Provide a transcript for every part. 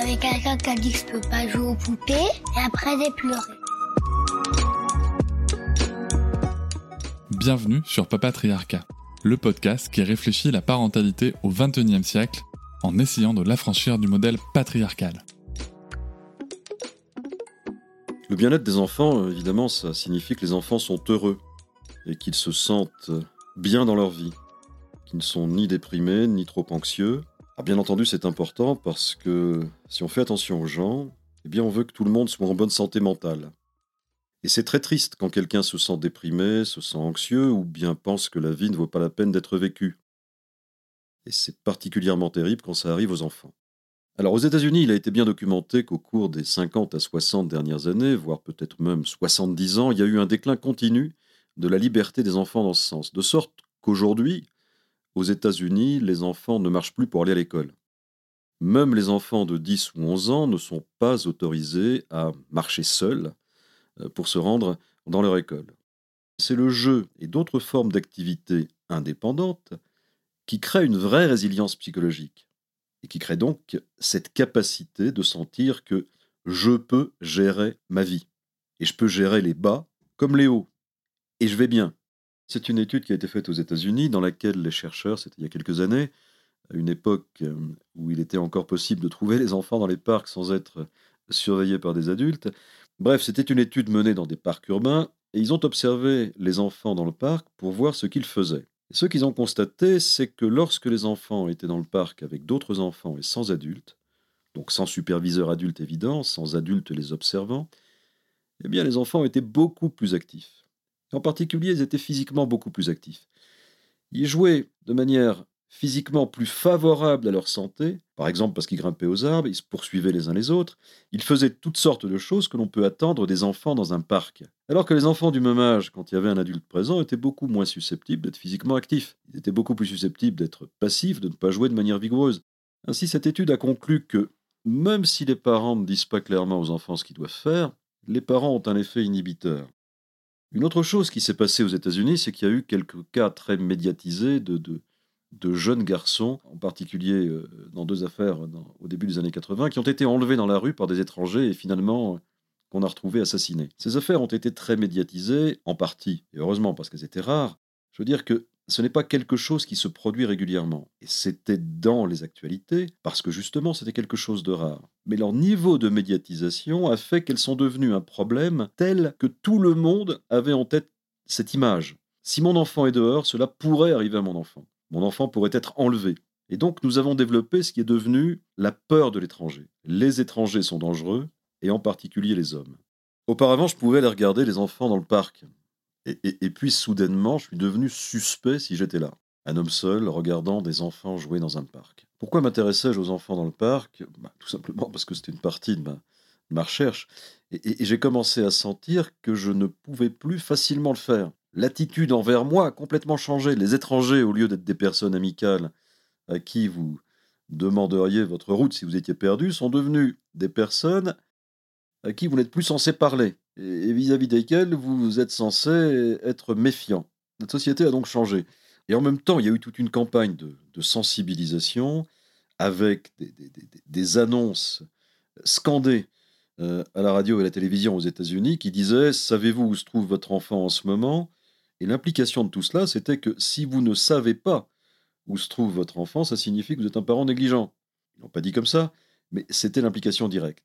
Avec quelqu'un qui a dit que je peux pas jouer aux poupées et après j'ai pleuré. Bienvenue sur Papatriarcat, le podcast qui réfléchit la parentalité au XXIe siècle en essayant de l'affranchir du modèle patriarcal. Le bien-être des enfants, évidemment, ça signifie que les enfants sont heureux et qu'ils se sentent bien dans leur vie, qu'ils ne sont ni déprimés ni trop anxieux. Ah, bien entendu, c'est important parce que si on fait attention aux gens, eh bien, on veut que tout le monde soit en bonne santé mentale. Et c'est très triste quand quelqu'un se sent déprimé, se sent anxieux ou bien pense que la vie ne vaut pas la peine d'être vécue. Et c'est particulièrement terrible quand ça arrive aux enfants. Alors aux États-Unis, il a été bien documenté qu'au cours des 50 à 60 dernières années, voire peut-être même 70 ans, il y a eu un déclin continu de la liberté des enfants dans ce sens. De sorte qu'aujourd'hui, aux États-Unis, les enfants ne marchent plus pour aller à l'école. Même les enfants de 10 ou 11 ans ne sont pas autorisés à marcher seuls euh, pour se rendre dans leur école. C'est le jeu et d'autres formes d'activités indépendantes qui créent une vraie résilience psychologique et qui crée donc cette capacité de sentir que je peux gérer ma vie. Et je peux gérer les bas comme les hauts. Et je vais bien. C'est une étude qui a été faite aux États-Unis dans laquelle les chercheurs, c'était il y a quelques années, à une époque euh, où il était encore possible de trouver les enfants dans les parcs sans être surveillés par des adultes. Bref, c'était une étude menée dans des parcs urbains et ils ont observé les enfants dans le parc pour voir ce qu'ils faisaient ce qu'ils ont constaté, c'est que lorsque les enfants étaient dans le parc avec d'autres enfants et sans adultes, donc sans superviseur adulte évident, sans adultes les observant, eh bien les enfants étaient beaucoup plus actifs. En particulier, ils étaient physiquement beaucoup plus actifs. Ils jouaient de manière physiquement plus favorables à leur santé, par exemple parce qu'ils grimpaient aux arbres, ils se poursuivaient les uns les autres, ils faisaient toutes sortes de choses que l'on peut attendre des enfants dans un parc. Alors que les enfants du même âge, quand il y avait un adulte présent, étaient beaucoup moins susceptibles d'être physiquement actifs. Ils étaient beaucoup plus susceptibles d'être passifs, de ne pas jouer de manière vigoureuse. Ainsi, cette étude a conclu que, même si les parents ne disent pas clairement aux enfants ce qu'ils doivent faire, les parents ont un effet inhibiteur. Une autre chose qui s'est passée aux États-Unis, c'est qu'il y a eu quelques cas très médiatisés de, de, jeunes garçons, en particulier euh, dans deux affaires au début des années 80, qui ont été enlevés dans la rue par des étrangers et finalement qu'on a retrouvés assassinés. Ces affaires ont été très médiatisées, en partie, et heureusement parce qu'elles étaient rares. Je veux dire que ce n'est pas quelque chose qui se produit régulièrement. Et c'était dans les actualités, parce que justement c'était quelque chose de rare. Mais leur niveau de médiatisation a fait qu'elles sont devenues un problème tel que tout le monde avait en tête cette image. Si mon enfant est dehors, cela pourrait arriver à mon enfant mon enfant pourrait être enlevé. Et donc nous avons développé ce qui est devenu la peur de l'étranger. Les étrangers sont dangereux, et en particulier les hommes. Auparavant, je pouvais aller regarder les enfants dans le parc. Et, puis soudainement, je suis devenu suspect si j'étais là. Un homme seul regardant des enfants jouer dans un parc. Pourquoi m'intéressais-je aux enfants dans le parc? Bah, Tout simplement parce que c'était une partie de ma recherche. Et, j'ai commencé à sentir que je ne pouvais plus facilement le faire l'attitude envers moi a complètement changé. Les étrangers, au lieu d'être des personnes amicales à qui vous demanderiez votre route si vous étiez perdu, sont devenus des personnes à qui vous n'êtes plus censé parler et vis-à-vis desquelles vous êtes censé être méfiant. Notre société a donc changé. Et en même temps, il y a eu toute une campagne de, sensibilisation avec des, annonces scandées euh, à la radio et à la télévision aux États-Unis qui disaient Savez-vous où se trouve votre enfant en ce moment? Et l'implication de tout cela, c'était que si vous ne savez pas où se trouve votre enfant, ça signifie que vous êtes un parent négligent. Ils n'ont pas dit comme ça, mais c'était l'implication directe.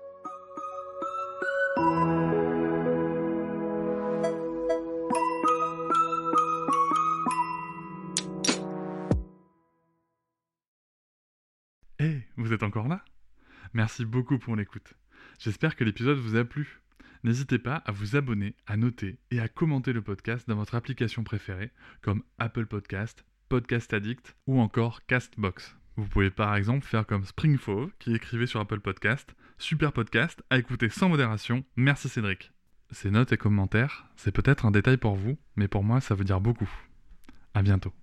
Hé, vous êtes encore là? Merci beaucoup pour l'écoute. J'espère que l'épisode vous a plu. N'hésitez pas à vous abonner, à noter et à commenter le podcast dans votre application préférée, comme Apple Podcast, Podcast Addict ou encore Castbox. Vous pouvez par exemple faire comme Springfove qui écrivait sur Apple Podcast Super podcast à écouter sans modération. Merci Cédric. Ces notes et commentaires, c'est peut-être un détail pour vous, mais pour moi ça veut dire beaucoup. À bientôt.